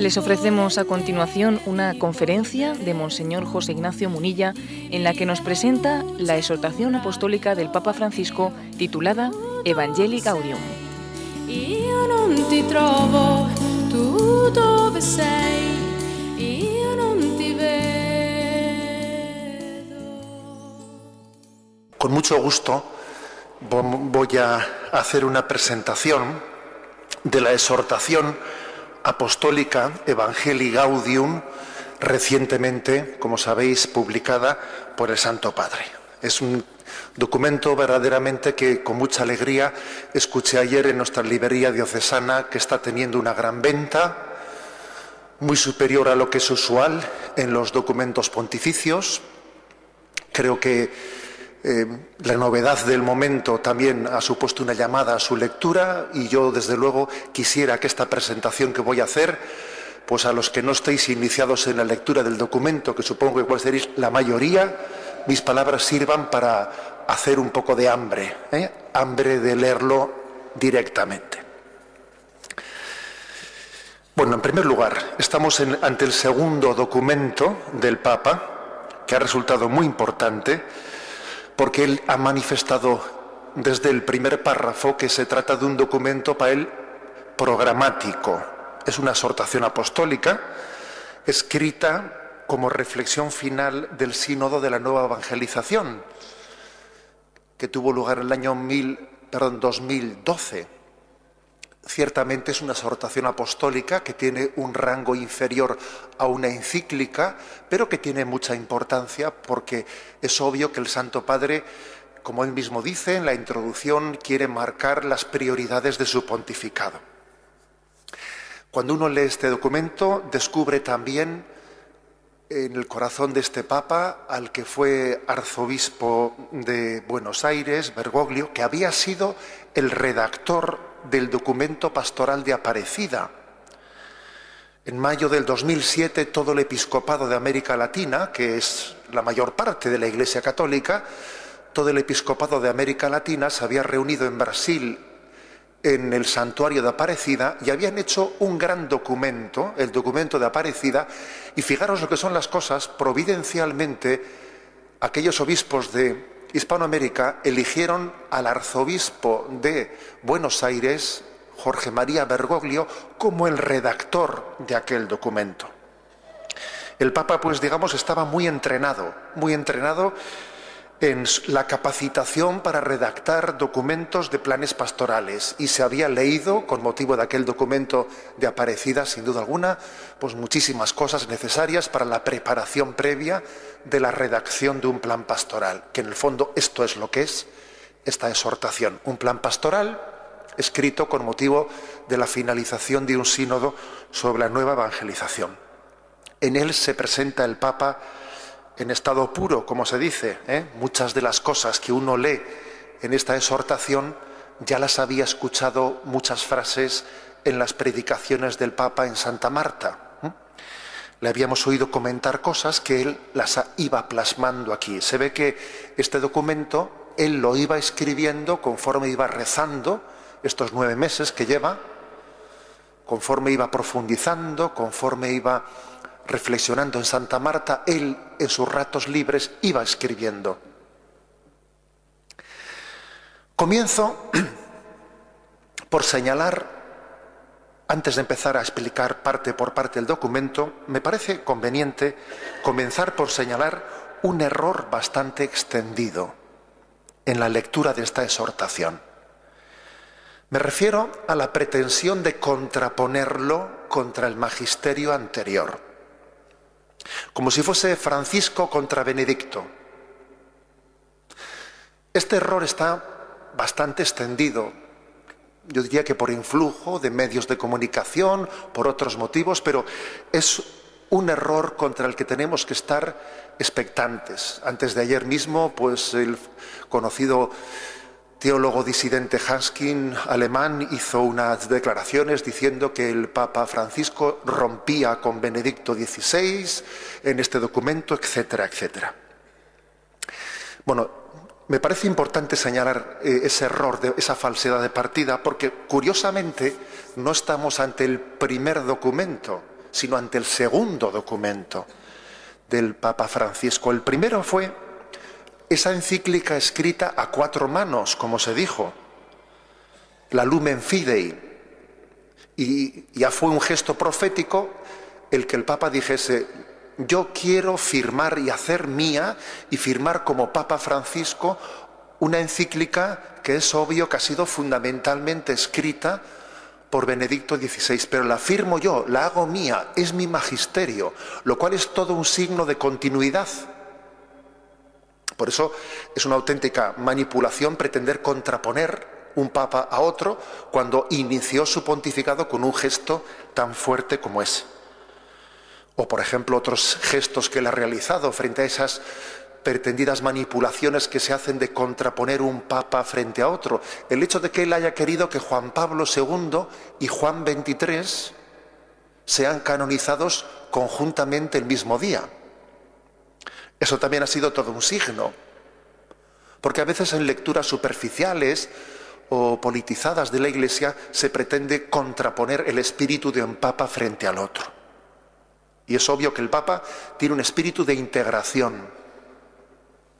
Les ofrecemos a continuación una conferencia de Monseñor José Ignacio Munilla en la que nos presenta la exhortación apostólica del Papa Francisco titulada Evangelii Gaudium. Con mucho gusto vo- voy a hacer una presentación de la exhortación apostólica Evangelii Gaudium, recientemente, como sabéis, publicada por el Santo Padre. Es un documento verdaderamente que con mucha alegría escuché ayer en nuestra librería diocesana que está teniendo una gran venta, muy superior a lo que es usual en los documentos pontificios. Creo que eh, la novedad del momento también ha supuesto una llamada a su lectura y yo desde luego quisiera que esta presentación que voy a hacer, pues a los que no estéis iniciados en la lectura del documento, que supongo que igual seréis la mayoría, mis palabras sirvan para hacer un poco de hambre, ¿eh? hambre de leerlo directamente. Bueno, en primer lugar, estamos ante el segundo documento del Papa, que ha resultado muy importante, porque él ha manifestado desde el primer párrafo que se trata de un documento para él programático. Es una exhortación apostólica escrita como reflexión final del sínodo de la nueva evangelización, que tuvo lugar en el año 1000, perdón, 2012. Ciertamente es una exhortación apostólica que tiene un rango inferior a una encíclica, pero que tiene mucha importancia porque es obvio que el Santo Padre, como él mismo dice en la introducción, quiere marcar las prioridades de su pontificado. Cuando uno lee este documento, descubre también en el corazón de este Papa al que fue arzobispo de Buenos Aires, Bergoglio, que había sido el redactor del documento pastoral de Aparecida. En mayo del 2007, todo el episcopado de América Latina, que es la mayor parte de la Iglesia Católica, todo el episcopado de América Latina se había reunido en Brasil en el santuario de Aparecida y habían hecho un gran documento, el documento de Aparecida, y fijaros lo que son las cosas, providencialmente aquellos obispos de Hispanoamérica eligieron al arzobispo de Buenos Aires, Jorge María Bergoglio, como el redactor de aquel documento. El Papa, pues digamos, estaba muy entrenado, muy entrenado en la capacitación para redactar documentos de planes pastorales y se había leído, con motivo de aquel documento de Aparecida, sin duda alguna, pues muchísimas cosas necesarias para la preparación previa de la redacción de un plan pastoral, que en el fondo esto es lo que es esta exhortación, un plan pastoral escrito con motivo de la finalización de un sínodo sobre la nueva evangelización. En él se presenta el Papa en estado puro, como se dice. ¿eh? Muchas de las cosas que uno lee en esta exhortación ya las había escuchado muchas frases en las predicaciones del Papa en Santa Marta. Le habíamos oído comentar cosas que él las iba plasmando aquí. Se ve que este documento él lo iba escribiendo conforme iba rezando estos nueve meses que lleva, conforme iba profundizando, conforme iba reflexionando en Santa Marta, él en sus ratos libres iba escribiendo. Comienzo por señalar, antes de empezar a explicar parte por parte del documento, me parece conveniente comenzar por señalar un error bastante extendido en la lectura de esta exhortación. Me refiero a la pretensión de contraponerlo contra el magisterio anterior como si fuese Francisco contra Benedicto. Este error está bastante extendido, yo diría que por influjo de medios de comunicación, por otros motivos, pero es un error contra el que tenemos que estar expectantes. Antes de ayer mismo, pues el conocido teólogo disidente Hanskin, alemán, hizo unas declaraciones diciendo que el Papa Francisco rompía con Benedicto XVI en este documento, etcétera, etcétera. Bueno, me parece importante señalar eh, ese error, de, esa falsedad de partida, porque curiosamente no estamos ante el primer documento sino ante el segundo documento del Papa Francisco. El primero fue esa encíclica escrita a cuatro manos, como se dijo, la Lumen Fidei. Y ya fue un gesto profético el que el Papa dijese, yo quiero firmar y hacer mía y firmar como Papa Francisco una encíclica que es obvio que ha sido fundamentalmente escrita por Benedicto XVI, pero la firmo yo, la hago mía, es mi magisterio, lo cual es todo un signo de continuidad. Por eso es una auténtica manipulación pretender contraponer un papa a otro cuando inició su pontificado con un gesto tan fuerte como ese. O por ejemplo otros gestos que él ha realizado frente a esas pretendidas manipulaciones que se hacen de contraponer un papa frente a otro. El hecho de que él haya querido que Juan Pablo II y Juan XXIII sean canonizados conjuntamente el mismo día. Eso también ha sido todo un signo. Porque a veces en lecturas superficiales o politizadas de la Iglesia se pretende contraponer el espíritu de un papa frente al otro. Y es obvio que el papa tiene un espíritu de integración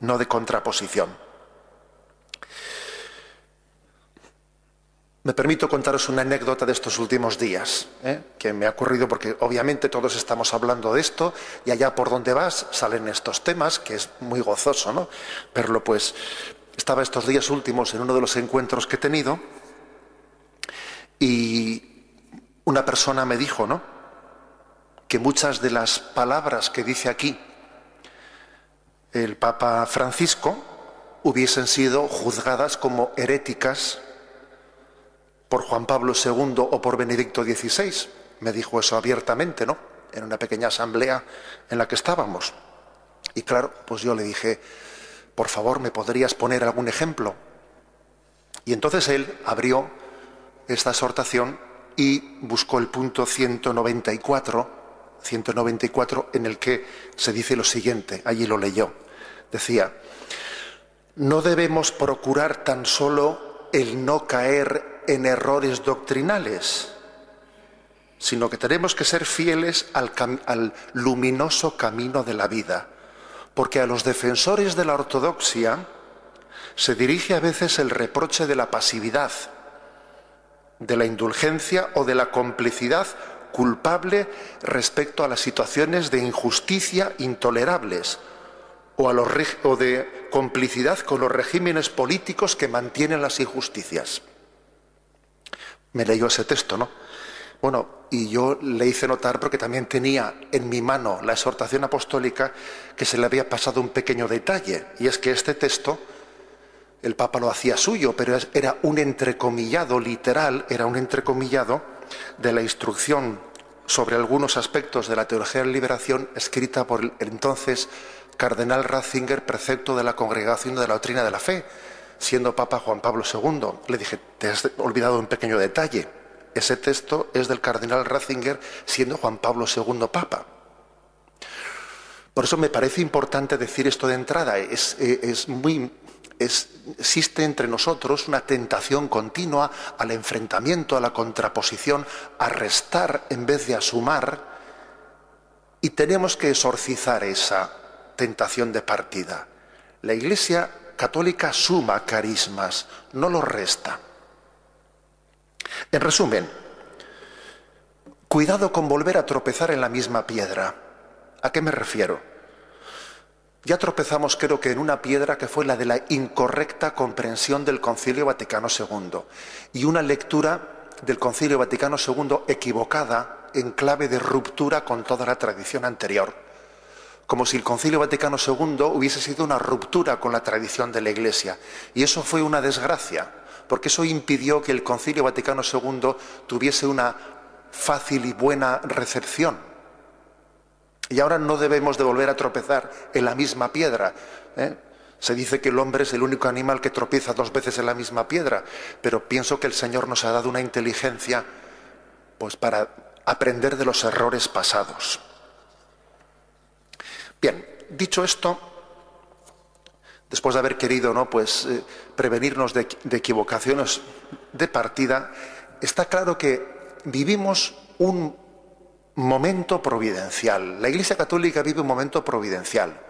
no de contraposición. Me permito contaros una anécdota de estos últimos días, ¿eh? que me ha ocurrido porque obviamente todos estamos hablando de esto y allá por donde vas salen estos temas, que es muy gozoso, ¿no? Verlo pues, estaba estos días últimos en uno de los encuentros que he tenido y una persona me dijo, ¿no? Que muchas de las palabras que dice aquí el Papa Francisco hubiesen sido juzgadas como heréticas por Juan Pablo II o por Benedicto XVI. Me dijo eso abiertamente, ¿no? En una pequeña asamblea en la que estábamos. Y claro, pues yo le dije, por favor, ¿me podrías poner algún ejemplo? Y entonces él abrió esta exhortación y buscó el punto 194 194 en el que se dice lo siguiente, allí lo leyó. Decía, no debemos procurar tan solo el no caer en errores doctrinales, sino que tenemos que ser fieles al, al luminoso camino de la vida, porque a los defensores de la ortodoxia se dirige a veces el reproche de la pasividad, de la indulgencia o de la complicidad culpable respecto a las situaciones de injusticia intolerables o, a los, o de complicidad con los regímenes políticos que mantienen las injusticias. Me leyó ese texto, ¿no? Bueno, y yo le hice notar, porque también tenía en mi mano la exhortación apostólica, que se le había pasado un pequeño detalle, y es que este texto, el Papa lo hacía suyo, pero era un entrecomillado literal, era un entrecomillado de la instrucción sobre algunos aspectos de la teología de la liberación escrita por el entonces cardenal Ratzinger, precepto de la Congregación de la Doctrina de la Fe, siendo Papa Juan Pablo II. Le dije, te has olvidado un pequeño detalle. Ese texto es del cardenal Ratzinger, siendo Juan Pablo II Papa. Por eso me parece importante decir esto de entrada. Es, es muy existe entre nosotros una tentación continua al enfrentamiento, a la contraposición, a restar en vez de a sumar, y tenemos que exorcizar esa tentación de partida. La Iglesia católica suma carismas, no los resta. En resumen, cuidado con volver a tropezar en la misma piedra. ¿A qué me refiero? Ya tropezamos creo que en una piedra que fue la de la incorrecta comprensión del Concilio Vaticano II y una lectura del Concilio Vaticano II equivocada en clave de ruptura con toda la tradición anterior. Como si el Concilio Vaticano II hubiese sido una ruptura con la tradición de la Iglesia. Y eso fue una desgracia, porque eso impidió que el Concilio Vaticano II tuviese una fácil y buena recepción y ahora no debemos de volver a tropezar en la misma piedra. ¿eh? Se dice que el hombre es el único animal que tropieza dos veces en la misma piedra, pero pienso que el Señor nos ha dado una inteligencia pues para aprender de los errores pasados. Bien, dicho esto, después de haber querido ¿no? pues, eh, prevenirnos de equivocaciones de partida, está claro que vivimos un momento providencial. La Iglesia Católica vive un momento providencial.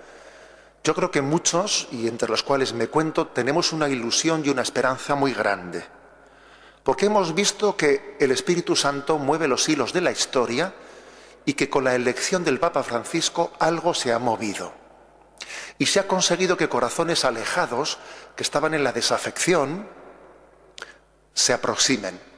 Yo creo que muchos, y entre los cuales me cuento, tenemos una ilusión y una esperanza muy grande. Porque hemos visto que el Espíritu Santo mueve los hilos de la historia y que con la elección del Papa Francisco algo se ha movido. Y se ha conseguido que corazones alejados, que estaban en la desafección, se aproximen.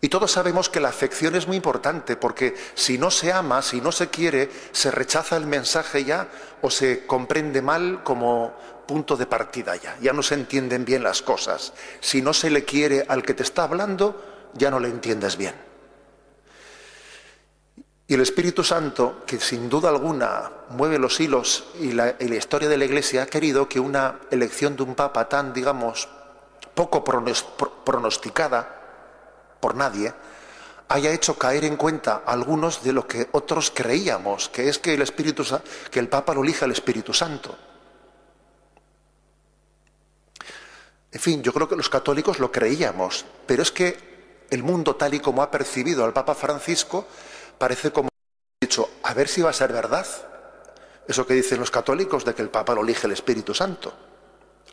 Y todos sabemos que la afección es muy importante porque si no se ama, si no se quiere, se rechaza el mensaje ya o se comprende mal como punto de partida ya. Ya no se entienden bien las cosas. Si no se le quiere al que te está hablando, ya no le entiendes bien. Y el Espíritu Santo, que sin duda alguna mueve los hilos y la, y la historia de la Iglesia, ha querido que una elección de un Papa tan, digamos, poco pronosticada por nadie, haya hecho caer en cuenta algunos de lo que otros creíamos, que es que el Espíritu que el Papa lo elija el Espíritu Santo. En fin, yo creo que los católicos lo creíamos, pero es que el mundo tal y como ha percibido al Papa Francisco parece como dicho, a ver si va a ser verdad. Eso que dicen los católicos de que el Papa lo elige el Espíritu Santo.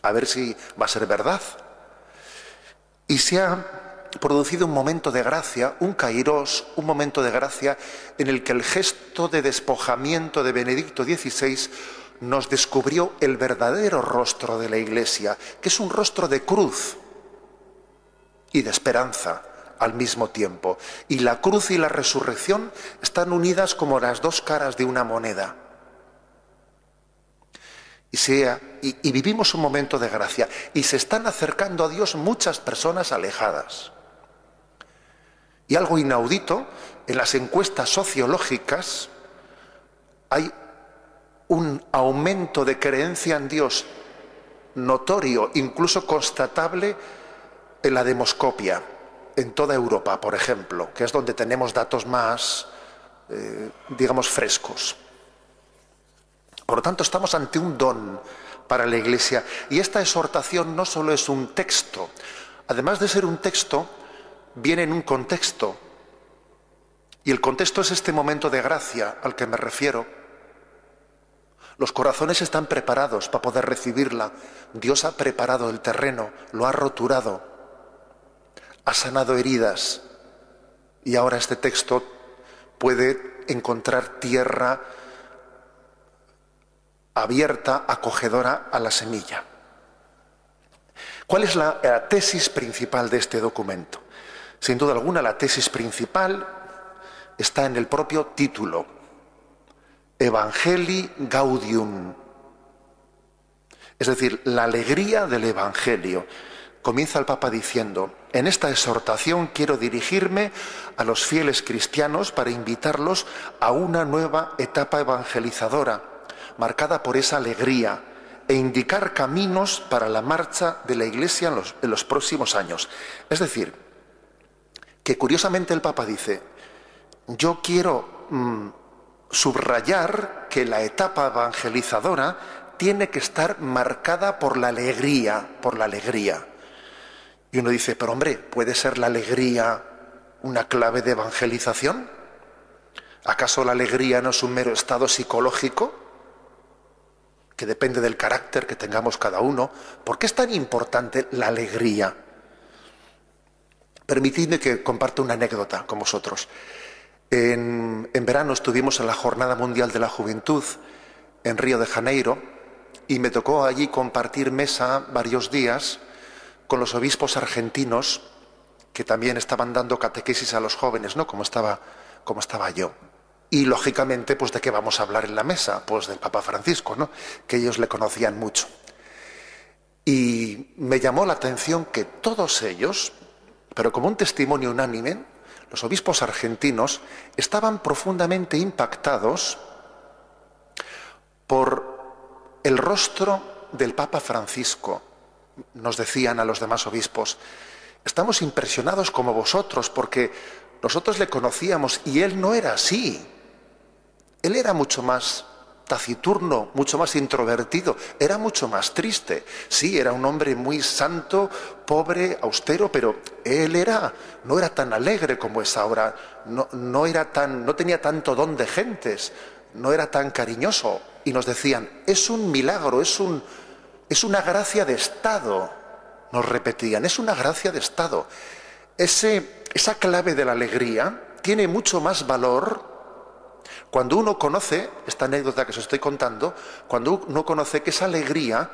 A ver si va a ser verdad. Y se ha producido un momento de gracia, un kairos, un momento de gracia en el que el gesto de despojamiento de Benedicto XVI nos descubrió el verdadero rostro de la Iglesia, que es un rostro de cruz y de esperanza al mismo tiempo. Y la cruz y la resurrección están unidas como las dos caras de una moneda y, y, vivimos un momento de gracia y se están acercando a Dios muchas personas alejadas. Y algo inaudito, en las encuestas sociológicas hay un aumento de creencia en Dios notorio, incluso constatable en la demoscopia, en toda Europa, por ejemplo, que es donde tenemos datos más, eh, digamos, frescos. Por lo tanto, estamos ante un don para la Iglesia. Y esta exhortación no solo es un texto, además de ser un texto, viene en un contexto. Y el contexto es este momento de gracia al que me refiero. Los corazones están preparados para poder recibirla. Dios ha preparado el terreno, lo ha roturado, ha sanado heridas. Y ahora este texto puede encontrar tierra abierta, acogedora a la semilla. ¿Cuál es la, tesis principal de este documento? Sin duda alguna, la tesis principal está en el propio título, Evangelii Gaudium, es decir, la alegría del Evangelio. Comienza el Papa diciendo, en esta exhortación quiero dirigirme a los fieles cristianos para invitarlos a una nueva etapa evangelizadora marcada por esa alegría e indicar caminos para la marcha de la Iglesia en los, próximos años. Es decir, que curiosamente el Papa dice, yo quiero mm, subrayar que la etapa evangelizadora tiene que estar marcada por la alegría, por la alegría. Y uno dice, pero hombre, ¿puede ser la alegría una clave de evangelización? ¿Acaso la alegría no es un mero estado psicológico? que depende del carácter que tengamos cada uno. ¿Por qué es tan importante la alegría? Permitidme que comparta una anécdota con vosotros. En, verano estuvimos en la Jornada Mundial de la Juventud en Río de Janeiro y me tocó allí compartir mesa varios días con los obispos argentinos que también estaban dando catequesis a los jóvenes, ¿no? Como estaba, como estaba yo. Y lógicamente, pues de qué vamos a hablar en la mesa? Pues del Papa Francisco, ¿no? Que ellos le conocían mucho. Y me llamó la atención que todos ellos, pero como un testimonio unánime, los obispos argentinos estaban profundamente impactados por el rostro del Papa Francisco. Nos decían a los demás obispos, estamos impresionados como vosotros porque nosotros le conocíamos y él no era así. Él era mucho más taciturno, mucho más introvertido, era mucho más triste. Sí, era un hombre muy santo, pobre, austero, pero él era, no era tan alegre como es ahora, no, no, era tan, no tenía tanto don de gentes, no era tan cariñoso. Y nos decían, es un milagro, es, un, es una gracia de Estado, nos repetían, es una gracia de Estado. Ese, esa clave de la alegría tiene mucho más valor cuando uno conoce, esta anécdota que os estoy contando, cuando uno conoce que esa alegría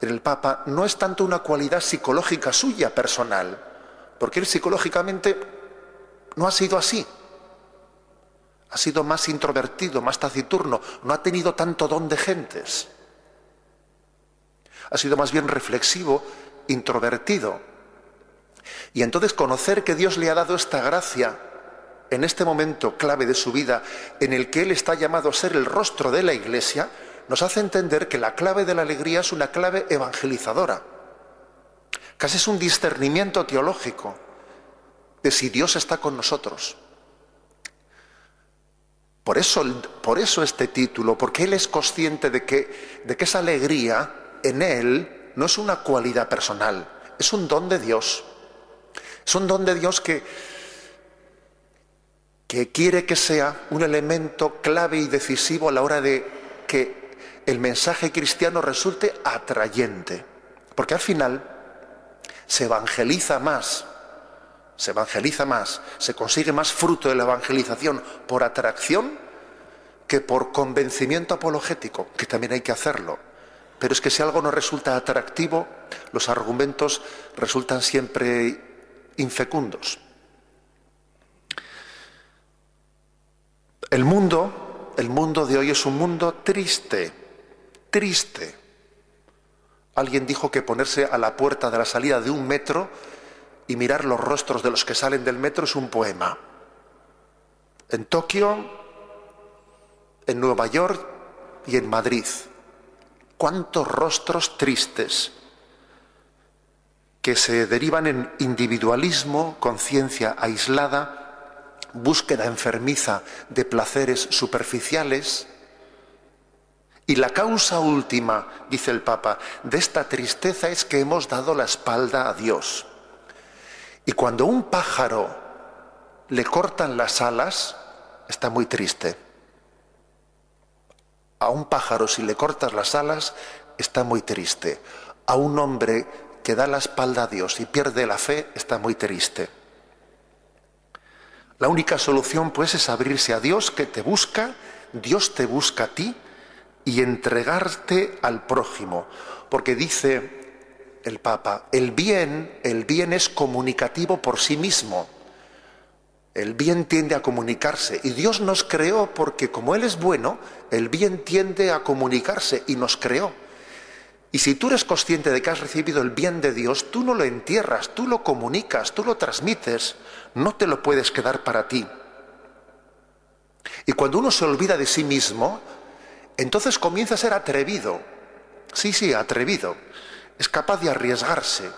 en el Papa no es tanto una cualidad psicológica suya personal, porque él psicológicamente no ha sido así. Ha sido más introvertido, más taciturno, no ha tenido tanto don de gentes. Ha sido más bien reflexivo, introvertido. Y entonces conocer que Dios le ha dado esta gracia en este momento clave de su vida en el que Él está llamado a ser el rostro de la Iglesia, nos hace entender que la clave de la alegría es una clave evangelizadora. Casi es un discernimiento teológico de si Dios está con nosotros. Por eso, por eso este título, porque Él es consciente de que, de que esa alegría en Él no es una cualidad personal, es un don de Dios. Es un don de Dios que, que quiere que sea un elemento clave y decisivo a la hora de que el mensaje cristiano resulte atrayente. Porque al final se evangeliza más, se evangeliza más, se consigue más fruto de la evangelización por atracción que por convencimiento apologético, que también hay que hacerlo. Pero es que si algo no resulta atractivo, los argumentos resultan siempre infecundos. El mundo, el mundo de hoy es un mundo triste, triste. Alguien dijo que ponerse a la puerta de la salida de un metro y mirar los rostros de los que salen del metro es un poema. En Tokio, en Nueva York y en Madrid. ¿Cuántos rostros tristes que se derivan en individualismo, conciencia aislada, búsqueda enfermiza de placeres superficiales. Y la causa última, dice el Papa, de esta tristeza es que hemos dado la espalda a Dios. Y cuando un pájaro le cortan las alas, está muy triste. A un pájaro si le cortas las alas, está muy triste. A un hombre que da la espalda a Dios y pierde la fe, está muy triste. La única solución pues es abrirse a Dios que te busca, Dios te busca a ti y entregarte al prójimo. Porque dice el Papa, el bien, el bien es comunicativo por sí mismo. El bien tiende a comunicarse y Dios nos creó porque como Él es bueno, el bien tiende a comunicarse y nos creó. Y si tú eres consciente de que has recibido el bien de Dios, tú no lo entierras, tú lo comunicas, tú lo transmites, no te lo puedes quedar para ti. Y cuando uno se olvida de sí mismo, entonces comienza a ser atrevido. Sí, sí, atrevido. Es capaz de arriesgarse,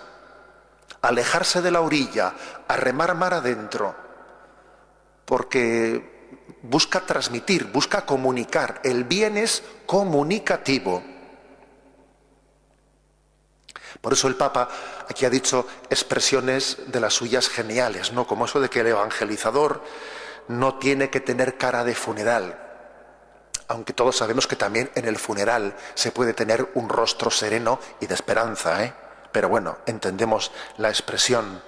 alejarse de la orilla, a remar mar adentro, porque busca transmitir, busca comunicar. El bien es comunicativo. Por eso el Papa aquí ha dicho expresiones de las suyas geniales, ¿no? Como eso de que el evangelizador no tiene que tener cara de funeral. Aunque todos sabemos que también en el funeral se puede tener un rostro sereno y de esperanza, ¿eh? Pero bueno, entendemos la expresión.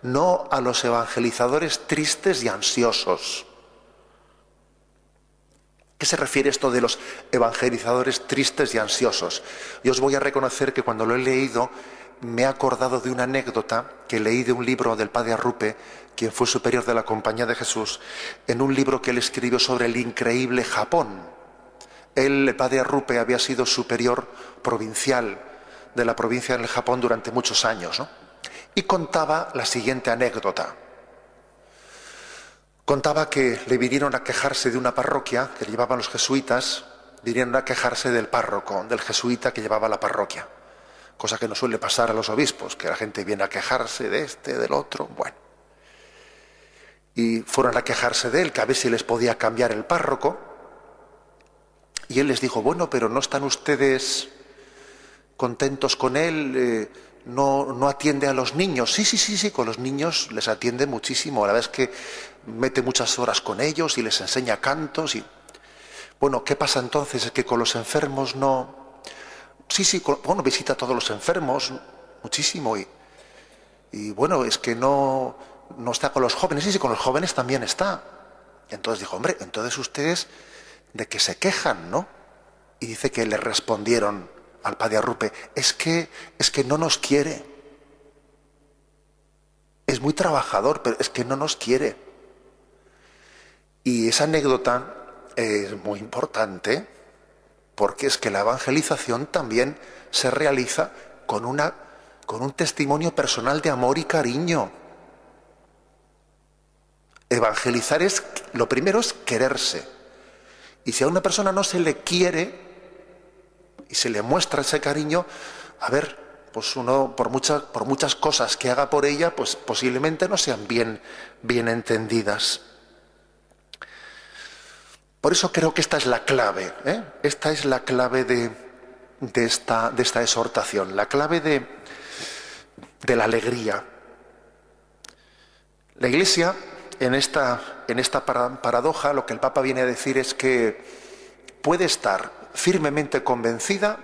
No a los evangelizadores tristes y ansiosos qué se refiere esto de los evangelizadores tristes y ansiosos? Yo os voy a reconocer que cuando lo he leído me he acordado de una anécdota que leí de un libro del padre Arrupe, quien fue superior de la Compañía de Jesús, en un libro que él escribió sobre el increíble Japón. Él, el padre Arrupe, había sido superior provincial de la provincia del Japón durante muchos años, y contaba la siguiente anécdota. Contaba que le vinieron a quejarse de una parroquia que llevaban los jesuitas, vinieron a quejarse del párroco, del jesuita que llevaba la parroquia, cosa que no suele pasar a los obispos, que la gente viene a quejarse de este, del otro, bueno. Y fueron a quejarse de él, que a ver si les podía cambiar el párroco. Y él les dijo, bueno, pero ¿no están ustedes contentos con él? Eh, no, no atiende a los niños. Sí, sí, sí, sí, con los niños les atiende muchísimo. La verdad es que mete muchas horas con ellos y les enseña cantos. Y... Bueno, ¿qué pasa entonces? Es que con los enfermos no... Sí, sí, bueno, visita a todos los enfermos muchísimo. Y, y bueno, es que no, no está con los jóvenes. Sí, sí, con los jóvenes también está. Entonces dijo, hombre, entonces ustedes de que se quejan, ¿no? Y dice que le respondieron al padre Arrupe, es que, es que no nos quiere. Es muy trabajador, pero es que no nos quiere. Y esa anécdota es muy importante porque es que la evangelización también se realiza con, una, con un testimonio personal de amor y cariño. Evangelizar es, lo primero es quererse. Y si a una persona no se le quiere y se le muestra ese cariño, a ver, pues uno por muchas, por muchas cosas que haga por ella, pues posiblemente no sean bien, bien entendidas. Por eso creo que esta es la clave, ¿eh? esta es la clave de, de, esta, de esta exhortación, la clave de, de la alegría. La Iglesia en esta, en esta paradoja lo que el Papa viene a decir es que puede estar firmemente convencida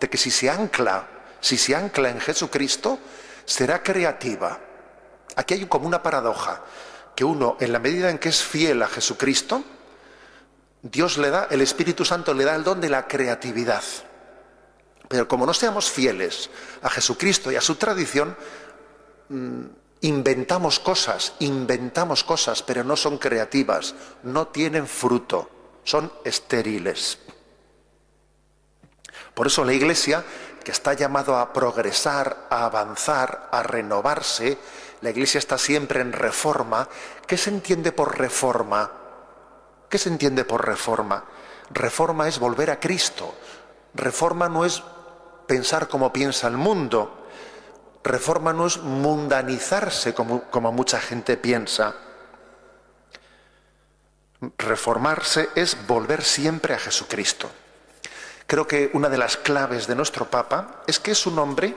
de que si se ancla, si se ancla en Jesucristo, será creativa. Aquí hay como una paradoja, que uno, en la medida en que es fiel a Jesucristo, Dios le da, el Espíritu Santo le da el don de la creatividad. Pero como no seamos fieles a Jesucristo y a su tradición, mm, Inventamos cosas, inventamos cosas, pero no son creativas, no tienen fruto, son estériles. Por eso la Iglesia, que está llamado a progresar, a avanzar, a renovarse, la Iglesia está siempre en reforma. ¿Qué se entiende por reforma? ¿Qué se entiende por reforma? Reforma es volver a Cristo. Reforma no es pensar como piensa el mundo. Reforma no es mundanizarse como, como mucha gente piensa. Reformarse es volver siempre a Jesucristo. Creo que una de las claves de nuestro Papa es que es un hombre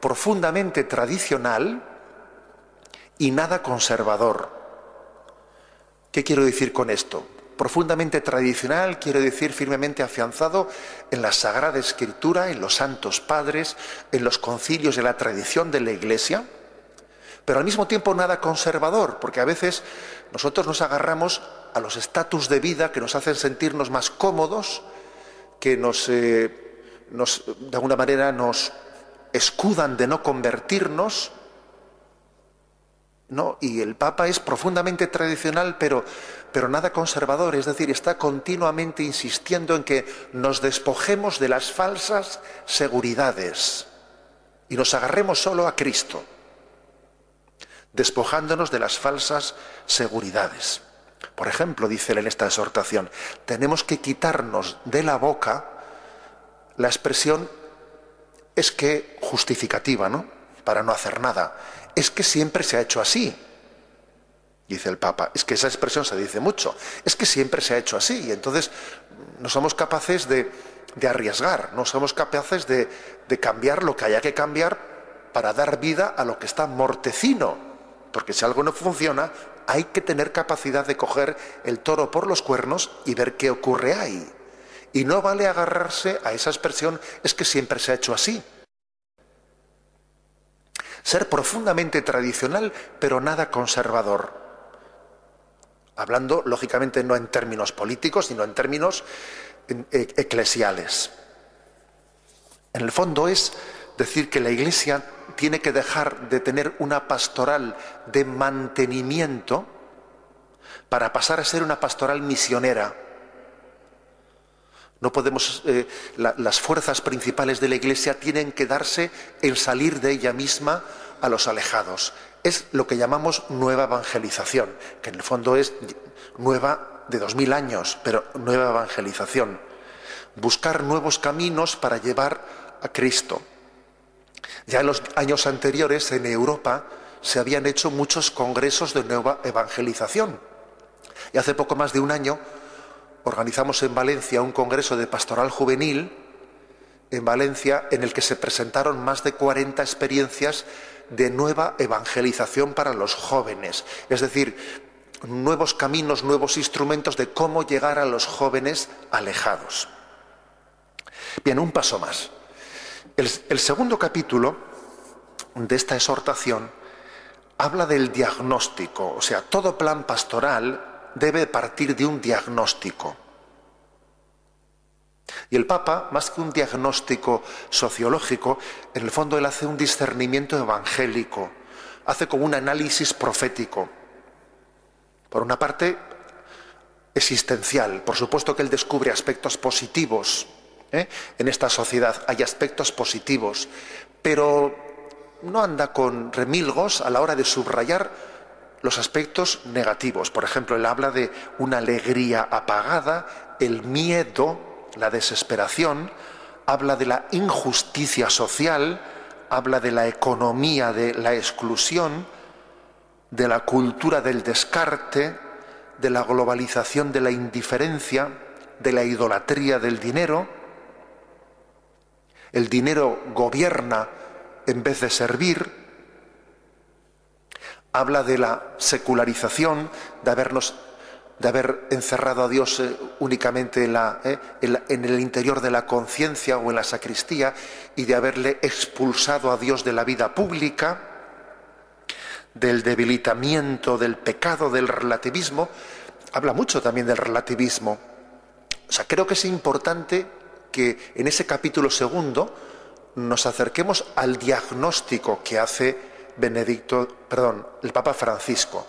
profundamente tradicional y nada conservador. ¿Qué quiero decir con esto? Profundamente tradicional, quiero decir firmemente afianzado en la Sagrada Escritura, en los santos padres, en los concilios de la tradición de la Iglesia, pero al mismo tiempo nada conservador, porque a veces nosotros nos agarramos a los estatus de vida que nos hacen sentirnos más cómodos, que nos, eh, nos de alguna manera nos escudan de no convertirnos, no, y el Papa es profundamente tradicional, pero, pero nada conservador, es decir, está continuamente insistiendo en que nos despojemos de las falsas seguridades y nos agarremos solo a Cristo, despojándonos de las falsas seguridades. Por ejemplo, dice él en esta exhortación, tenemos que quitarnos de la boca la expresión es que justificativa, ¿no? Para no hacer nada es que siempre se ha hecho así. Dice el Papa, es que esa expresión se dice mucho, es que siempre se ha hecho así y entonces no somos capaces de, arriesgar, no somos capaces de, de cambiar lo que haya que cambiar para dar vida a lo que está mortecino, porque si algo no funciona, hay que tener capacidad de coger el toro por los cuernos y ver qué ocurre ahí. Y no vale agarrarse a esa expresión, es que siempre se ha hecho así ser profundamente tradicional, pero nada conservador. Hablando, lógicamente, no en términos políticos, sino en términos e, eclesiales. En el fondo es decir que la Iglesia tiene que dejar de tener una pastoral de mantenimiento para pasar a ser una pastoral misionera. No podemos, eh, las fuerzas principales de la Iglesia tienen que darse en salir de ella misma a los alejados. Es lo que llamamos nueva evangelización, que en el fondo es nueva de dos mil años, pero nueva evangelización. Buscar nuevos caminos para llevar a Cristo. Ya en los años anteriores en Europa se habían hecho muchos congresos de nueva evangelización. Y hace poco más de un año organizamos en Valencia un congreso de pastoral juvenil, en Valencia, en el que se presentaron más de 40 experiencias de nueva evangelización para los jóvenes. Es decir, nuevos caminos, nuevos instrumentos de cómo llegar a los jóvenes alejados. Bien, un paso más. El, segundo capítulo de esta exhortación habla del diagnóstico, o sea, todo plan pastoral debe partir de un diagnóstico. Y el Papa, más que un diagnóstico sociológico, en el fondo él hace un discernimiento evangélico, hace como un análisis profético. Por una parte, existencial, por supuesto que él descubre aspectos positivos ¿eh? en esta sociedad, hay aspectos positivos, pero no anda con remilgos a la hora de subrayar los aspectos negativos. Por ejemplo, él habla de una alegría apagada, el miedo, la desesperación, habla de la injusticia social, habla de la economía de la exclusión, de la cultura del descarte, de la globalización de la indiferencia, de la idolatría del dinero. El dinero gobierna en vez de servir. Habla de la secularización, de habernos de haber encerrado a Dios eh, únicamente eh, en, el interior de la conciencia o en la sacristía y de haberle expulsado a Dios de la vida pública, del debilitamiento del pecado, del relativismo. Habla mucho también del relativismo. O sea, creo que es importante que en ese capítulo segundo nos acerquemos al diagnóstico que hace Benedicto, perdón, el Papa Francisco,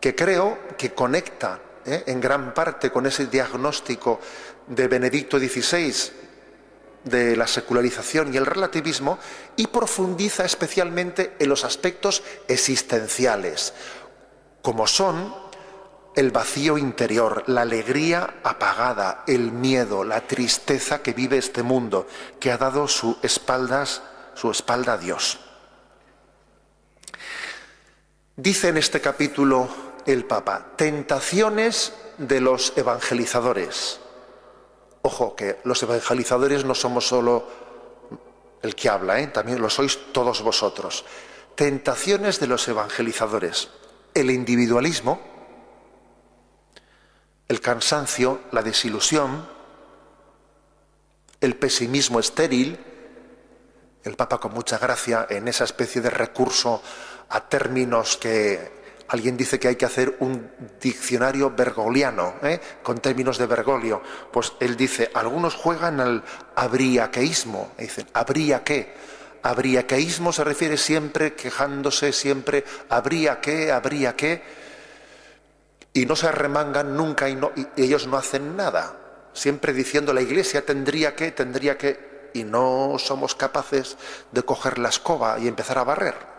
que creo que conecta ¿eh? en gran parte con ese diagnóstico de Benedicto XVI de la secularización y el relativismo y profundiza especialmente en los aspectos existenciales, como son el vacío interior, la alegría apagada, el miedo, la tristeza que vive este mundo, que ha dado su, espaldas, su espalda a Dios. Dice en este capítulo el Papa, tentaciones de los evangelizadores. Ojo, que los evangelizadores no somos solo el que habla, ¿eh? también lo sois todos vosotros. Tentaciones de los evangelizadores. El individualismo, el cansancio, la desilusión, el pesimismo estéril, el Papa con mucha gracia en esa especie de recurso a términos que Alguien dice que hay que hacer un diccionario bergoliano, ¿eh? con términos de Bergoglio. Pues él dice, algunos juegan al abriaqueísmo. Dicen, ¿habría qué? Abriaqueísmo se refiere siempre quejándose, siempre, ¿habría qué? ¿Habría qué? Y no se arremangan nunca y, y ellos no hacen nada. Siempre diciendo, la iglesia tendría que, tendría que, y no somos capaces de coger la escoba y empezar a barrer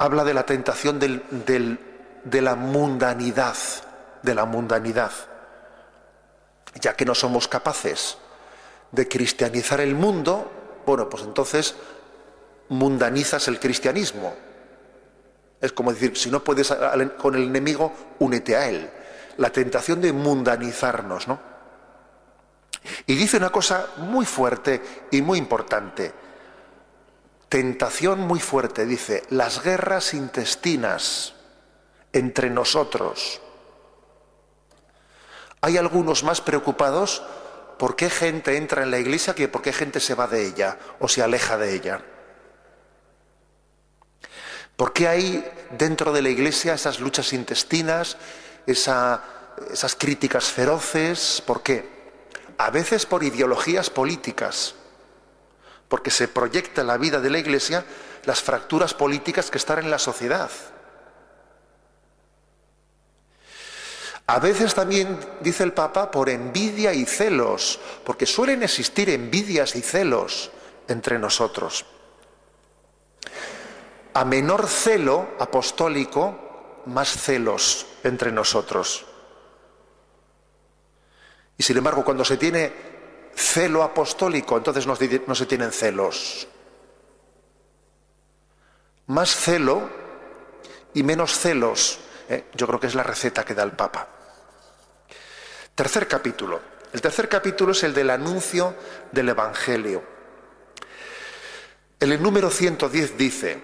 habla de la tentación de la mundanidad, de la mundanidad, ya que no somos capaces de cristianizar el mundo, bueno, pues entonces mundanizas el cristianismo. Es como decir, si no puedes con el enemigo, únete a él. La tentación de mundanizarnos, ¿no? Y dice una cosa muy fuerte y muy importante tentación muy fuerte, dice, las guerras intestinas entre nosotros. Hay algunos más preocupados por qué gente entra en la iglesia que por qué gente se va de ella o se aleja de ella. ¿Por qué hay dentro de la iglesia esas luchas intestinas, esas críticas feroces? ¿Por qué? A veces por ideologías políticas porque se proyecta en la vida de la Iglesia las fracturas políticas que están en la sociedad. A veces también, dice el Papa, por envidia y celos, porque suelen existir envidias y celos entre nosotros. A menor celo apostólico, más celos entre nosotros. Y sin embargo, cuando se tiene celo apostólico, entonces no, se tienen celos. Más celo y menos celos, ¿eh? yo creo que es la receta que da el Papa. Tercer capítulo. El tercer capítulo es el del anuncio del Evangelio. El número 110 dice,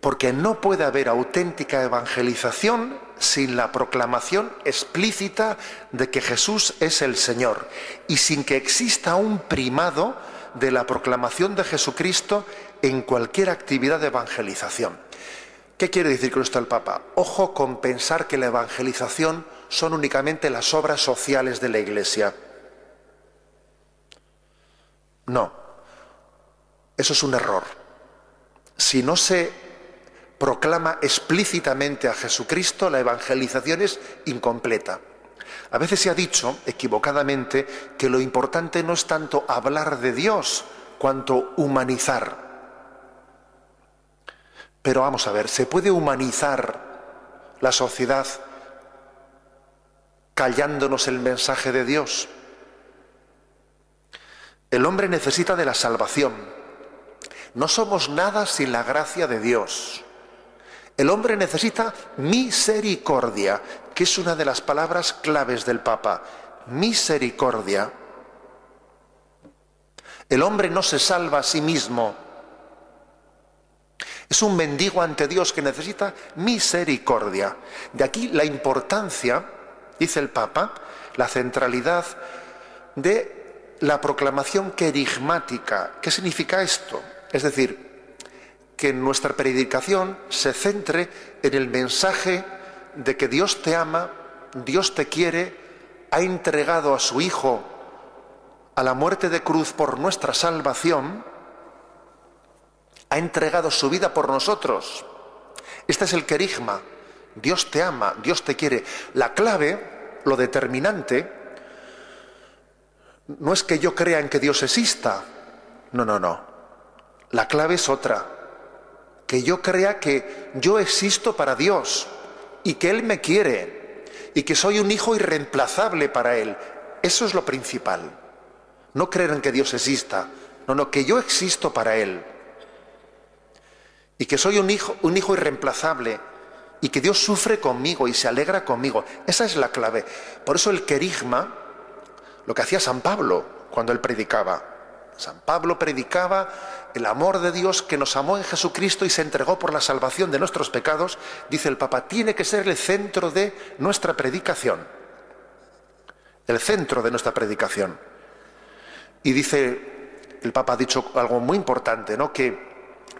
porque no puede haber auténtica evangelización sin la proclamación explícita de que Jesús es el Señor y sin que exista un primado de la proclamación de Jesucristo en cualquier actividad de evangelización. ¿Qué quiere decir con esto el Papa? Ojo con pensar que la evangelización son únicamente las obras sociales de la Iglesia. No, eso es un error. Si no se proclama explícitamente a Jesucristo, la evangelización es incompleta. A veces se ha dicho, equivocadamente, que lo importante no es tanto hablar de Dios cuanto humanizar. Pero vamos a ver, ¿se puede humanizar la sociedad callándonos el mensaje de Dios? El hombre necesita de la salvación. No somos nada sin la gracia de Dios. El hombre necesita misericordia, que es una de las palabras claves del Papa. Misericordia. El hombre no se salva a sí mismo. Es un mendigo ante Dios que necesita misericordia. De aquí la importancia, dice el Papa, la centralidad de la proclamación querigmática. ¿Qué significa esto? Es decir, que nuestra predicación se centre en el mensaje de que Dios te ama, Dios te quiere, ha entregado a su Hijo a la muerte de cruz por nuestra salvación, ha entregado su vida por nosotros. Este es el querigma. Dios te ama, Dios te quiere. La clave, lo determinante, no es que yo crea en que Dios exista. No, no, no. La clave es otra que yo crea que yo existo para Dios y que Él me quiere y que soy un hijo irreemplazable para Él. Eso es lo principal. No creer en que Dios exista, no, no, que yo existo para Él y que soy un hijo, un hijo irreemplazable y que Dios sufre conmigo y se alegra conmigo. Esa es la clave. Por eso el querigma, lo que hacía San Pablo cuando él predicaba. San Pablo predicaba el amor de Dios que nos amó en Jesucristo y se entregó por la salvación de nuestros pecados, dice el Papa, tiene que ser el centro de nuestra predicación. El centro de nuestra predicación. Y dice, el Papa ha dicho algo muy importante, ¿no? Que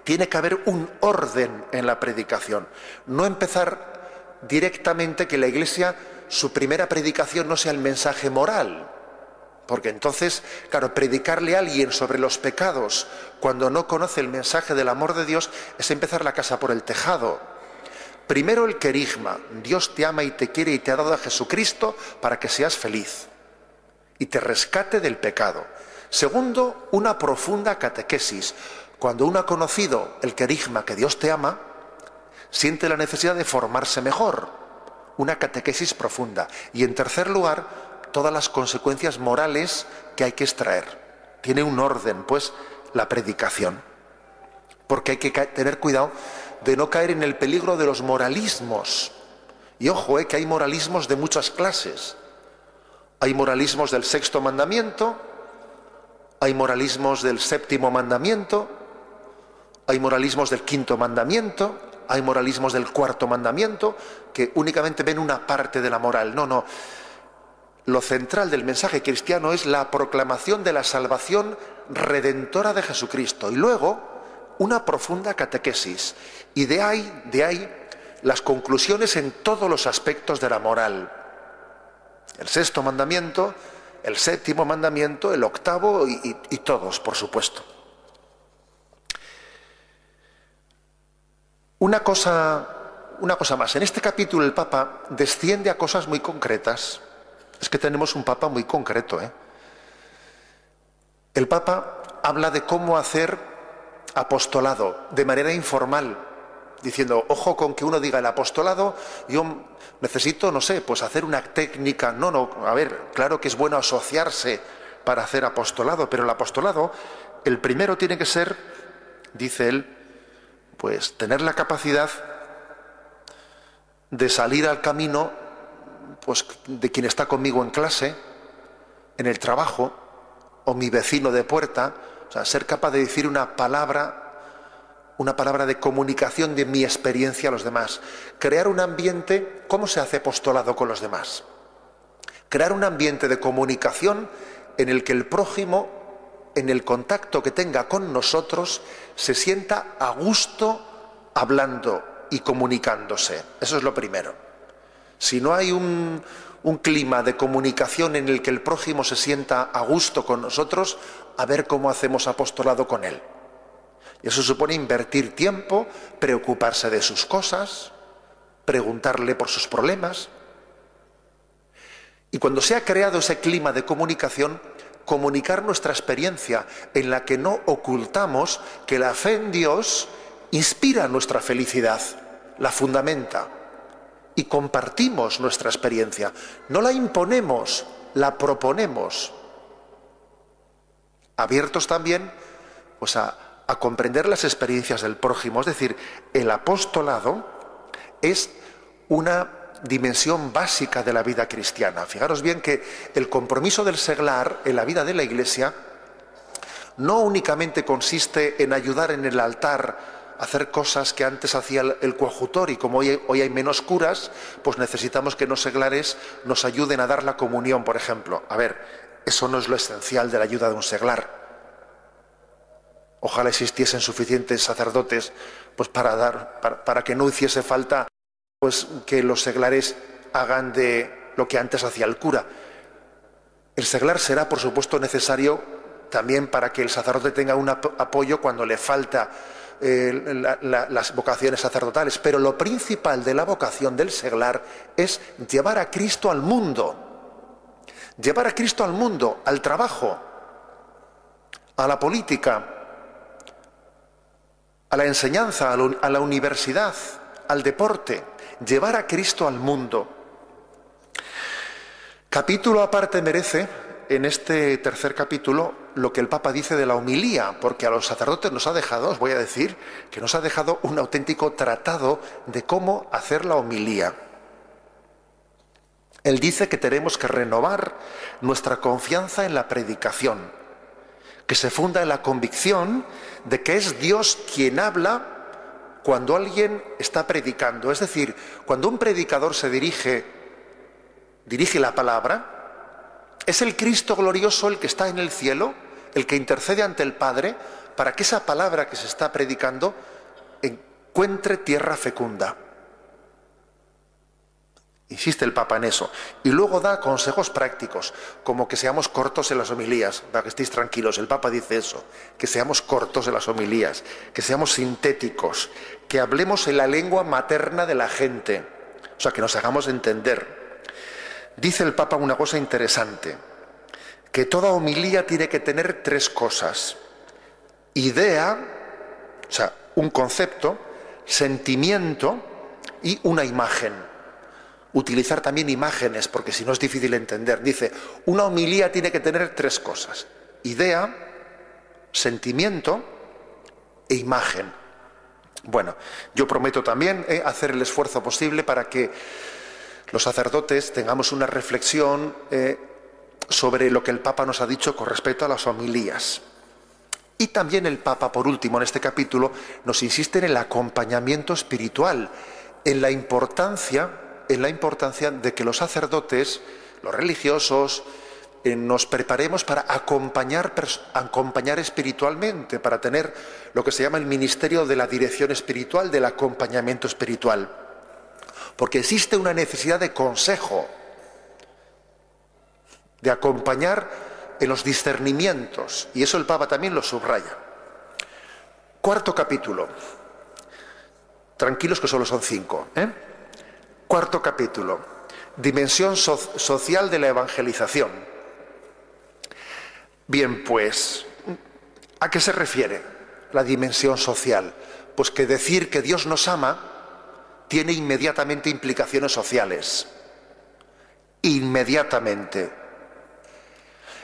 tiene que haber un orden en la predicación. No empezar directamente que la Iglesia, su primera predicación no sea el mensaje moral, porque entonces, claro, predicarle a alguien sobre los pecados cuando no conoce el mensaje del amor de Dios es empezar la casa por el tejado. Primero el querigma, Dios te ama y te quiere y te ha dado a Jesucristo para que seas feliz y te rescate del pecado. Segundo, una profunda catequesis. Cuando uno ha conocido el querigma que Dios te ama, siente la necesidad de formarse mejor. Una catequesis profunda. Y en tercer lugar, todas las consecuencias morales que hay que extraer. Tiene un orden, pues, la predicación. Porque hay que tener cuidado de no caer en el peligro de los moralismos. Y ojo, eh, que hay moralismos de muchas clases. Hay moralismos del sexto mandamiento, hay moralismos del séptimo mandamiento, hay moralismos del quinto mandamiento, hay moralismos del cuarto mandamiento, que únicamente ven una parte de la moral. No, no lo central del mensaje cristiano es la proclamación de la salvación redentora de Jesucristo y luego una profunda catequesis. Y de ahí, de ahí las conclusiones en todos los aspectos de la moral. El sexto mandamiento, el séptimo mandamiento, el octavo y, y todos, por supuesto. Una cosa, una cosa más. En este capítulo el Papa desciende a cosas muy concretas. Es que tenemos un Papa muy concreto. ¿eh? El Papa habla de cómo hacer apostolado de manera informal, diciendo, ojo con que uno diga el apostolado, yo necesito, no sé, pues hacer una técnica. No, no, a ver, claro que es bueno asociarse para hacer apostolado, pero el apostolado, el primero tiene que ser, dice él, pues tener la capacidad de salir al camino pues, de quien está conmigo en clase, en el trabajo, o mi vecino de puerta, o sea, ser capaz de decir una palabra una palabra de comunicación de mi experiencia a los demás. Crear un ambiente, ¿cómo se hace apostolado con los demás? Crear un ambiente de comunicación en el que el prójimo, en el contacto que tenga con nosotros, se sienta a gusto hablando y comunicándose. Eso es lo primero. Si no hay un, clima de comunicación en el que el prójimo se sienta a gusto con nosotros, a ver cómo hacemos apostolado con él. Y eso supone invertir tiempo, preocuparse de sus cosas, preguntarle por sus problemas. Y cuando se ha creado ese clima de comunicación, comunicar nuestra experiencia en la que no ocultamos que la fe en Dios inspira nuestra felicidad, la fundamenta. Y compartimos nuestra experiencia. No la imponemos, la proponemos. Abiertos también pues, a, a comprender las experiencias del prójimo. Es decir, el apostolado es una dimensión básica de la vida cristiana. Fijaros bien que el compromiso del seglar en la vida de la Iglesia no únicamente consiste en ayudar en el altar hacer cosas que antes hacía el coadjutor y como hoy, hay menos curas, pues necesitamos que los seglares nos ayuden a dar la comunión, por ejemplo. A ver, eso no es lo esencial de la ayuda de un seglar. Ojalá existiesen suficientes sacerdotes pues para dar para, que no hiciese falta pues que los seglares hagan de lo que antes hacía el cura. El seglar será, por supuesto, necesario también para que el sacerdote tenga un apoyo cuando le falta eh, las vocaciones sacerdotales. Pero lo principal de la vocación del seglar es llevar a Cristo al mundo. Llevar a Cristo al mundo, al trabajo, a la política, a la enseñanza, a la universidad, al deporte, llevar a Cristo al mundo. Capítulo aparte merece en este tercer capítulo lo que el Papa dice de la homilía, porque a los sacerdotes nos ha dejado, os voy a decir, que nos ha dejado un auténtico tratado de cómo hacer la homilía. Él dice que tenemos que renovar nuestra confianza en la predicación que se funda en la convicción de que es Dios quien habla cuando alguien está predicando. Es decir, cuando un predicador se dirige, dirige la palabra, es el Cristo glorioso el que está en el cielo, el que intercede ante el Padre para que esa palabra que se está predicando encuentre tierra fecunda. Insiste el Papa en eso. Y luego da consejos prácticos, como que seamos cortos en las homilías, para que estéis tranquilos. El Papa dice eso, que seamos cortos en las homilías, que seamos sintéticos, que hablemos en la lengua materna de la gente, o sea, que nos hagamos entender. Dice el Papa una cosa interesante, que toda homilía tiene que tener tres cosas. Idea, o sea, un concepto, sentimiento y una imagen utilizar también imágenes, porque si no es difícil entender. Dice, una homilía tiene que tener tres cosas, idea, sentimiento e imagen. Bueno, yo prometo también eh, hacer el esfuerzo posible para que los sacerdotes tengamos una reflexión eh, sobre lo que el Papa nos ha dicho con respecto a las homilías. Y también el Papa, por último, en este capítulo, nos insiste en el acompañamiento espiritual, en la importancia en la importancia de que los sacerdotes, los religiosos, eh, nos preparemos para acompañar, acompañar espiritualmente, para tener lo que se llama el ministerio de la dirección espiritual, del acompañamiento espiritual. Porque existe una necesidad de consejo, de acompañar en los discernimientos, y eso el Papa también lo subraya. Cuarto capítulo. Tranquilos que solo son cinco. ¿eh? Cuarto capítulo, dimensión social de la evangelización. Bien, pues, ¿a qué se refiere la dimensión social? Pues que decir que Dios nos ama tiene inmediatamente implicaciones sociales. Inmediatamente.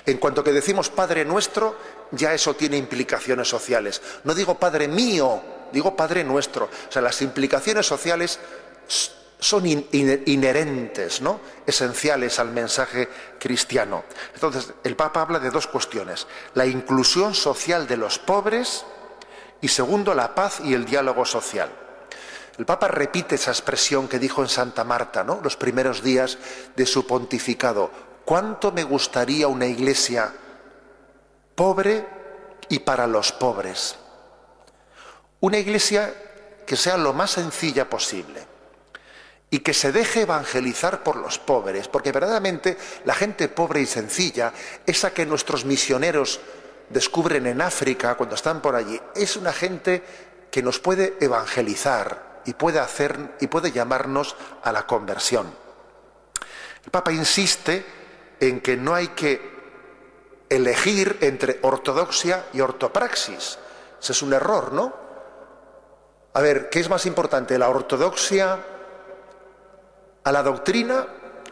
En cuanto que decimos Padre nuestro, ya eso tiene implicaciones sociales. No digo Padre mío, digo Padre nuestro. O sea, las implicaciones sociales son inherentes, ¿no? esenciales al mensaje cristiano. Entonces, el Papa habla de dos cuestiones, la inclusión social de los pobres y segundo, la paz y el diálogo social. El Papa repite esa expresión que dijo en Santa Marta, ¿no? los primeros días de su pontificado. ¿Cuánto me gustaría una iglesia pobre y para los pobres? Una iglesia que sea lo más sencilla posible y que se deje evangelizar por los pobres, porque verdaderamente la gente pobre y sencilla, esa que nuestros misioneros descubren en África cuando están por allí, es una gente que nos puede evangelizar y puede hacer y puede llamarnos a la conversión. El Papa insiste en que no hay que elegir entre ortodoxia y ortopraxis. Ese es un error, ¿no? A ver, ¿qué es más importante, la ortodoxia a la doctrina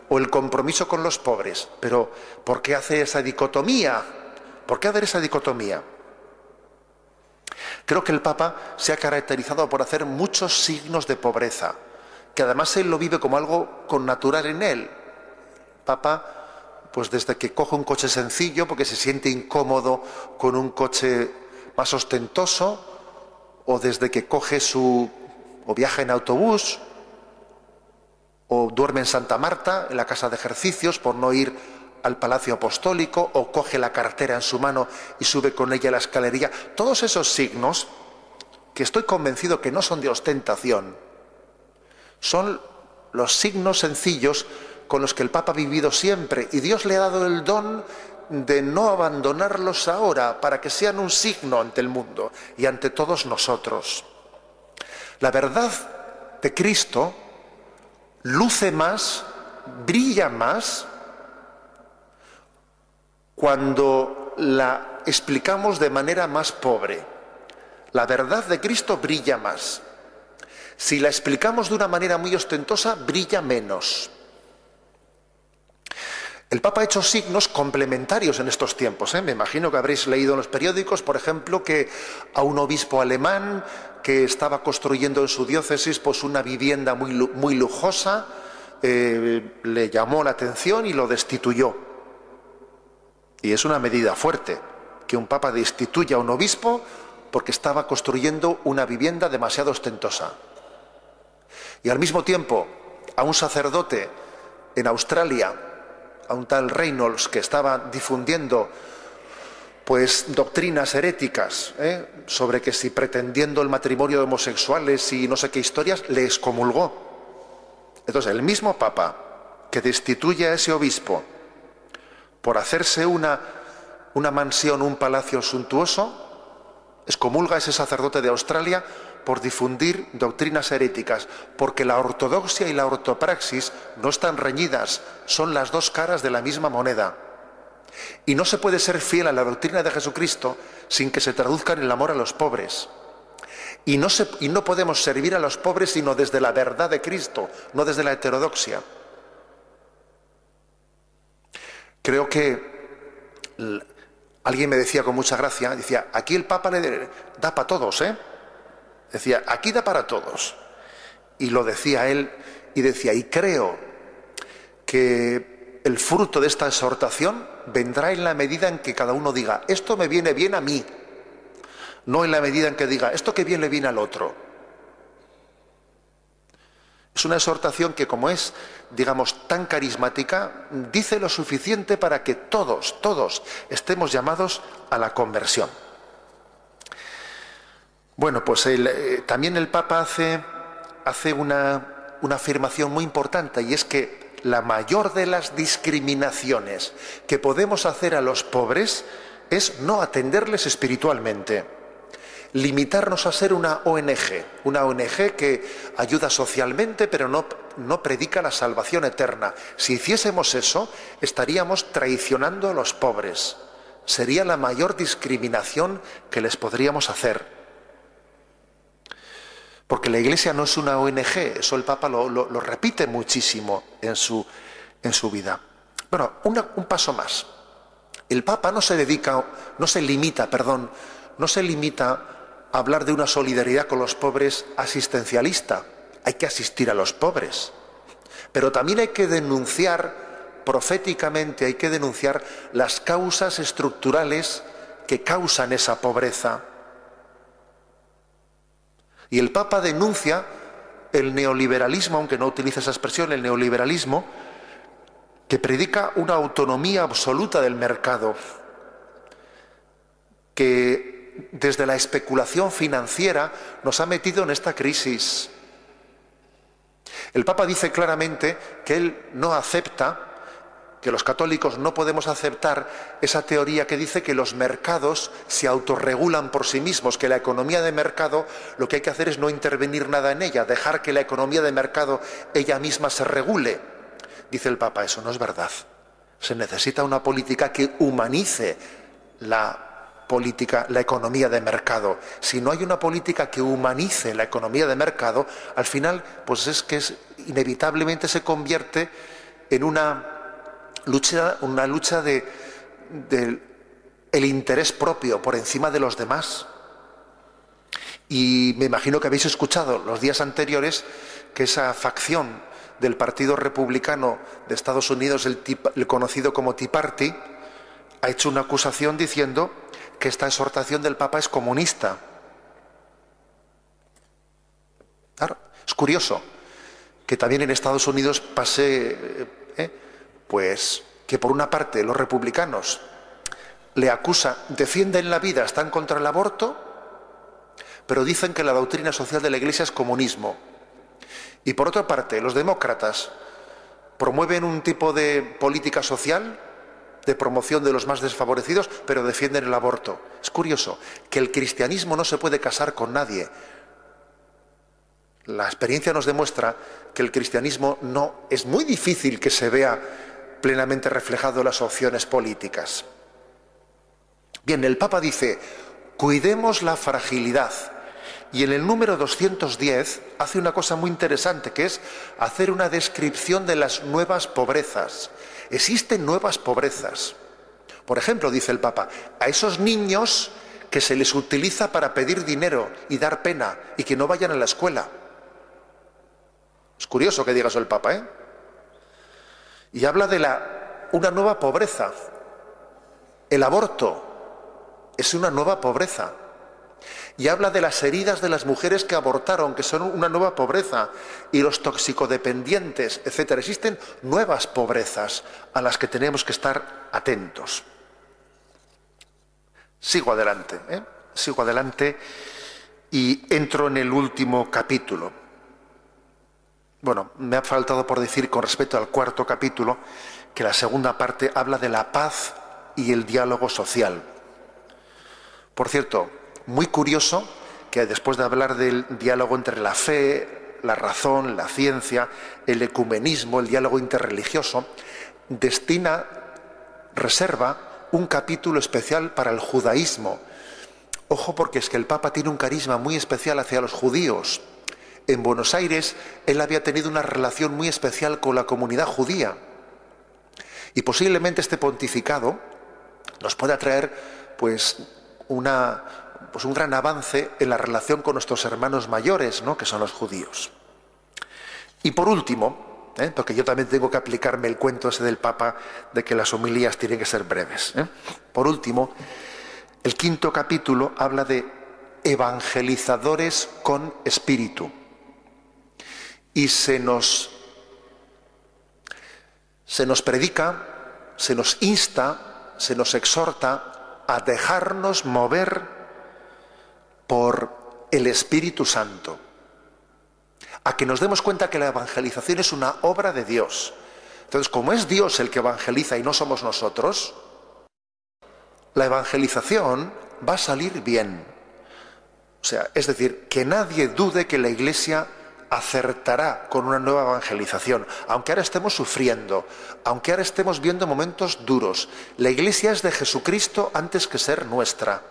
o el compromiso con los pobres? Pero, ¿por qué hace esa dicotomía? ¿Por qué hacer esa dicotomía? Creo que el Papa se ha caracterizado por hacer muchos signos de pobreza, que además él lo vive como algo con natural en él. Papa, pues desde que coge un coche sencillo, porque se siente incómodo con un coche más ostentoso, o desde que coge su o viaja en autobús o duerme en Santa Marta, en la casa de ejercicios, por no ir al Palacio Apostólico, o coge la cartera en su mano y sube con ella la escalería. Todos esos signos, que estoy convencido que no son de ostentación, son los signos sencillos con los que el Papa ha vivido siempre. Y Dios le ha dado el don de no abandonarlos ahora para que sean un signo ante el mundo y ante todos nosotros. La verdad de Cristo luce más, brilla más, cuando la explicamos de manera más pobre. La verdad de Cristo brilla más. Si la explicamos de una manera muy ostentosa, brilla menos. El Papa ha hecho signos complementarios en estos tiempos. ¿eh? Me imagino que habréis leído en los periódicos, por ejemplo, que a un obispo alemán que estaba construyendo en su diócesis pues, una vivienda muy, lujosa eh, le llamó la atención y lo destituyó. Y es una medida fuerte que un papa destituya a un obispo porque estaba construyendo una vivienda demasiado ostentosa. Y al mismo tiempo, a un sacerdote en Australia a un tal Reynolds que estaba difundiendo pues doctrinas heréticas ¿eh? sobre que si pretendiendo el matrimonio de homosexuales y no sé qué historias, le excomulgó. Entonces, el mismo Papa que destituye a ese obispo por hacerse una, mansión, un palacio suntuoso, excomulga a ese sacerdote de Australia por difundir doctrinas heréticas, porque la ortodoxia y la ortopraxis no están reñidas, son las dos caras de la misma moneda. Y no se puede ser fiel a la doctrina de Jesucristo sin que se traduzca en el amor a los pobres. Y no, y no podemos servir a los pobres sino desde la verdad de Cristo, no desde la heterodoxia. Creo que alguien me decía con mucha gracia, decía, aquí el Papa le da para todos, ¿eh? Decía, aquí da para todos. Y lo decía él y decía, y creo que el fruto de esta exhortación vendrá en la medida en que cada uno diga, esto me viene bien a mí, no en la medida en que diga, esto que bien le viene al otro. Es una exhortación que como es, digamos, tan carismática, dice lo suficiente para que todos, todos estemos llamados a la conversión. Bueno, pues eh, también el Papa hace, hace una, una afirmación muy importante y es que la mayor de las discriminaciones que podemos hacer a los pobres es no atenderles espiritualmente, limitarnos a ser una ONG, una ONG que ayuda socialmente pero no, no predica la salvación eterna. Si hiciésemos eso, estaríamos traicionando a los pobres. Sería la mayor discriminación que les podríamos hacer. Porque la Iglesia no es una ONG, eso el Papa lo, repite muchísimo en su, en su vida. Bueno, un paso más. El Papa no se dedica, no se limita, perdón, no se limita hablar de una solidaridad con los pobres asistencialista, hay que asistir a los pobres, pero también hay que denunciar proféticamente, hay que denunciar las causas estructurales que causan esa pobreza. Y el Papa denuncia el neoliberalismo, aunque no utiliza esa expresión, el neoliberalismo, que predica una autonomía absoluta del mercado, que desde la especulación financiera nos ha metido en esta crisis. El Papa dice claramente que él no acepta, que los católicos no podemos aceptar esa teoría que dice que los mercados se autorregulan por sí mismos, que la economía de mercado lo que hay que hacer es no intervenir nada en ella, dejar que la economía de mercado ella misma se regule. Dice el Papa, eso no es verdad. Se necesita una política que humanice la política, la economía de mercado. Si no hay una política que humanice la economía de mercado, al final, pues es que inevitablemente se convierte en una lucha, una lucha de, el interés propio por encima de los demás. Y me imagino que habéis escuchado los días anteriores que esa facción del Partido Republicano de Estados Unidos, el, el conocido como Tea Party, ha hecho una acusación diciendo que esta exhortación del Papa es comunista. es curioso que también en Estados Unidos pase, eh, pues, que por una parte los republicanos le acusan, defienden la vida, están contra el aborto, pero dicen que la doctrina social de la Iglesia es comunismo. Y por otra parte, los demócratas promueven un tipo de política social de promoción de los más desfavorecidos, pero defienden el aborto. Es curioso que el cristianismo no se puede casar con nadie. La experiencia nos demuestra que el cristianismo no es muy difícil que se vea plenamente reflejado en las opciones políticas. Bien, el Papa dice, cuidemos la fragilidad. Y en el número 210 hace una cosa muy interesante, que es hacer una descripción de las nuevas pobrezas. Existen nuevas pobrezas. Por ejemplo, dice el Papa, a esos niños que se les utiliza para pedir dinero y dar pena y que no vayan a la escuela. Es curioso que diga eso el Papa, ¿eh? Y habla de la, una nueva pobreza. El aborto es una nueva pobreza y habla de las heridas de las mujeres que abortaron, que son una nueva pobreza, y los toxicodependientes, etc. Existen nuevas pobrezas a las que tenemos que estar atentos. Sigo adelante, ¿eh? sigo adelante y entro en el último capítulo. Bueno, me ha faltado por decir con respecto al cuarto capítulo que la segunda parte habla de la paz y el diálogo social. Por cierto, muy curioso que después de hablar del diálogo entre la fe, la razón, la ciencia, el ecumenismo, el diálogo interreligioso, destina, reserva un capítulo especial para el judaísmo. Ojo porque es que el Papa tiene un carisma muy especial hacia los judíos. En Buenos Aires él había tenido una relación muy especial con la comunidad judía. Y posiblemente este pontificado nos pueda traer pues una, pues un gran avance en la relación con nuestros hermanos mayores, ¿no? que son los judíos. Y por último, ¿eh? porque yo también tengo que aplicarme el cuento ese del Papa de que las homilías tienen que ser breves. ¿eh? Por último, el quinto capítulo habla de evangelizadores con espíritu. Y se nos, se nos predica, se nos insta, se nos exhorta a dejarnos mover por el Espíritu Santo, a que nos demos cuenta que la evangelización es una obra de Dios. Entonces, como es Dios el que evangeliza y no somos nosotros, la evangelización va a salir bien. O sea, es decir, que nadie dude que la Iglesia acertará con una nueva evangelización, aunque ahora estemos sufriendo, aunque ahora estemos viendo momentos duros. La Iglesia es de Jesucristo antes que ser nuestra,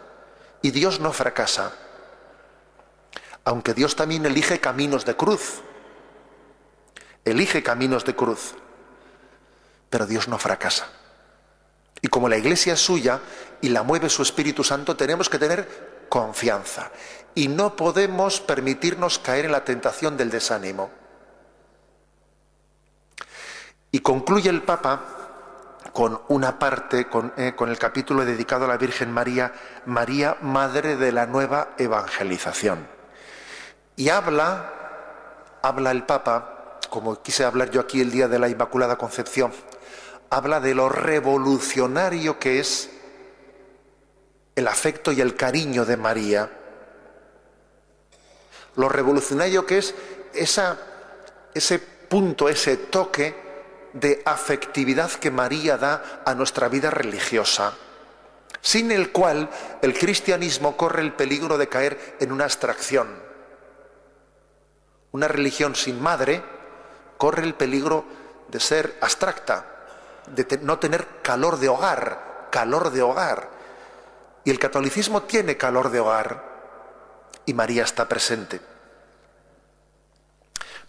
y Dios no fracasa aunque Dios también elige caminos de cruz. Elige caminos de cruz. Pero Dios no fracasa. Y como la iglesia es suya y la mueve su Espíritu Santo, tenemos que tener confianza. Y no podemos permitirnos caer en la tentación del desánimo. Y concluye el Papa con una parte, con, eh, el capítulo dedicado a la Virgen María, María, Madre de la Nueva Evangelización. Y habla, habla el Papa, como quise hablar yo aquí el día de la Inmaculada Concepción, habla de lo revolucionario que es el afecto y el cariño de María, lo revolucionario que es ese punto, ese toque de afectividad que María da a nuestra vida religiosa, sin el cual el cristianismo corre el peligro de caer en una abstracción. Una religión sin madre corre el peligro de ser abstracta, de no tener calor de hogar, calor de hogar. Y el catolicismo tiene calor de hogar y María está presente.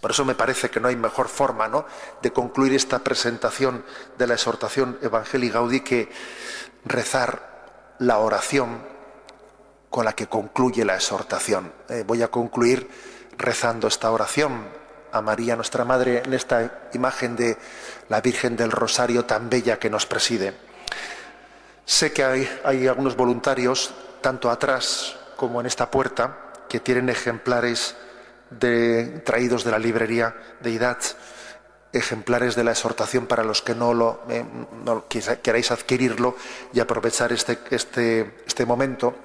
Por eso me parece que no hay mejor forma ¿no? de concluir esta presentación de la exhortación Evangelii Gaudí que rezar la oración con la que concluye la exhortación. Eh, voy a concluir rezando esta oración a María, nuestra Madre, en esta imagen de la Virgen del Rosario tan bella que nos preside. Sé que hay, algunos voluntarios, tanto atrás como en esta puerta, que tienen ejemplares de, traídos de la librería de IDAT, ejemplares de la exhortación para los que no lo eh, queráis adquirirlo y aprovechar este, este, este momento.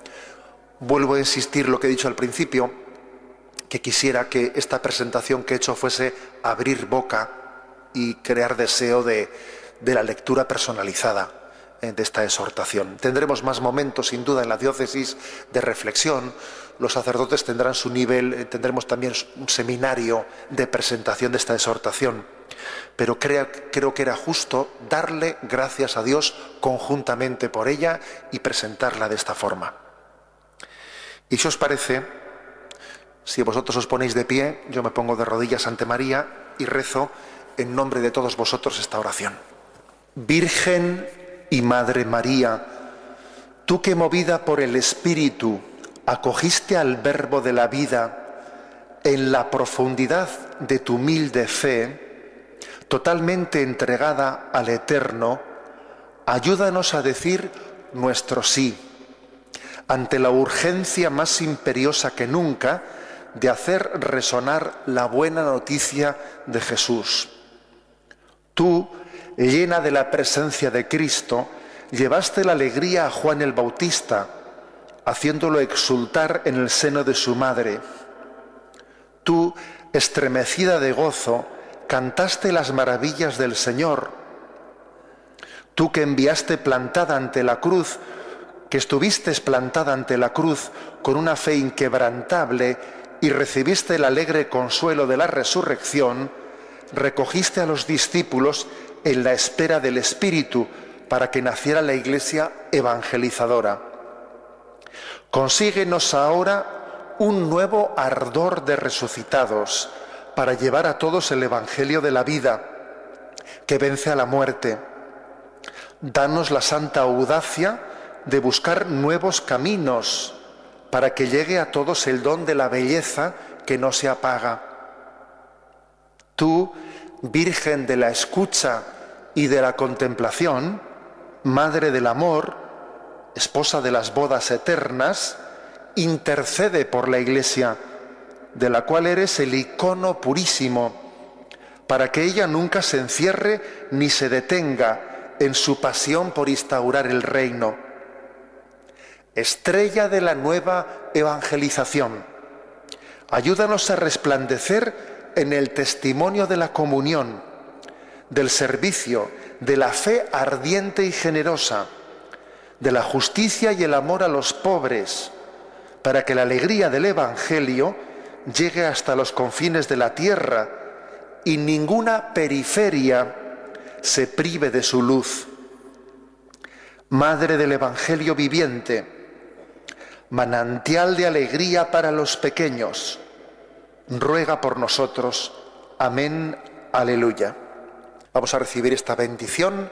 Vuelvo a insistir lo que he dicho al principio, que quisiera que esta presentación que he hecho fuese abrir boca y crear deseo de, de la lectura personalizada eh, de esta exhortación. Tendremos más momentos, sin duda, en la diócesis de reflexión. Los sacerdotes tendrán su nivel, eh, tendremos también un seminario de presentación de esta exhortación. Pero creo, creo que era justo darle gracias a Dios conjuntamente por ella y presentarla de esta forma. Y si os parece, si vosotros os ponéis de pie, yo me pongo de rodillas ante María y rezo en nombre de todos vosotros esta oración. Virgen y Madre María, tú que movida por el Espíritu acogiste al Verbo de la vida en la profundidad de tu humilde fe, totalmente entregada al Eterno, ayúdanos a decir nuestro sí ante la urgencia más imperiosa que nunca de hacer resonar la buena noticia de Jesús. Tú, llena de la presencia de Cristo, llevaste la alegría a Juan el Bautista, haciéndolo exultar en el seno de su madre. Tú, estremecida de gozo, cantaste las maravillas del Señor. Tú que enviaste plantada ante la cruz, que estuviste plantada ante la cruz con una fe inquebrantable y recibiste el alegre consuelo de la resurrección, recogiste a los discípulos en la espera del Espíritu para que naciera la iglesia evangelizadora. Consíguenos ahora un nuevo ardor de resucitados para llevar a todos el Evangelio de la vida que vence a la muerte. Danos la santa audacia de buscar nuevos caminos para que llegue a todos el don de la belleza que no se apaga. Tú, Virgen de la escucha y de la contemplación, Madre del amor, esposa de las bodas eternas, intercede por la Iglesia, de la cual eres el icono purísimo, para que ella nunca se encierre ni se detenga en su pasión por instaurar el reino estrella de la nueva evangelización. Ayúdanos a resplandecer en el testimonio de la comunión, del servicio, de la fe ardiente y generosa, de la justicia y el amor a los pobres, para que la alegría del Evangelio llegue hasta los confines de la tierra y ninguna periferia se prive de su luz. Madre del Evangelio viviente, manantial de alegría para los pequeños, ruega por nosotros. Amén, aleluya. Vamos a recibir esta bendición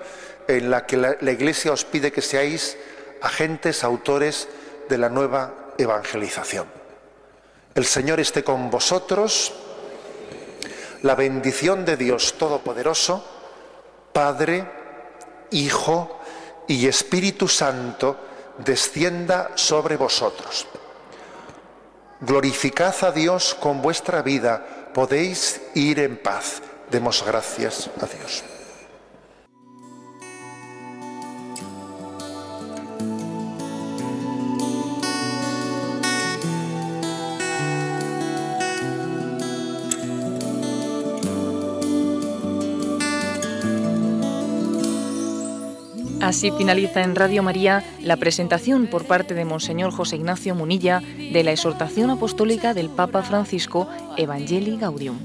en la que la, Iglesia os pide que seáis agentes, autores de la nueva evangelización. El Señor esté con vosotros. La bendición de Dios Todopoderoso, Padre, Hijo y Espíritu Santo, descienda sobre vosotros. Glorificad a Dios con vuestra vida, podéis ir en paz. Demos gracias a Dios. Así finaliza en Radio María la presentación por parte de Monseñor José Ignacio Munilla de la exhortación apostólica del Papa Francisco Evangelii Gaudium.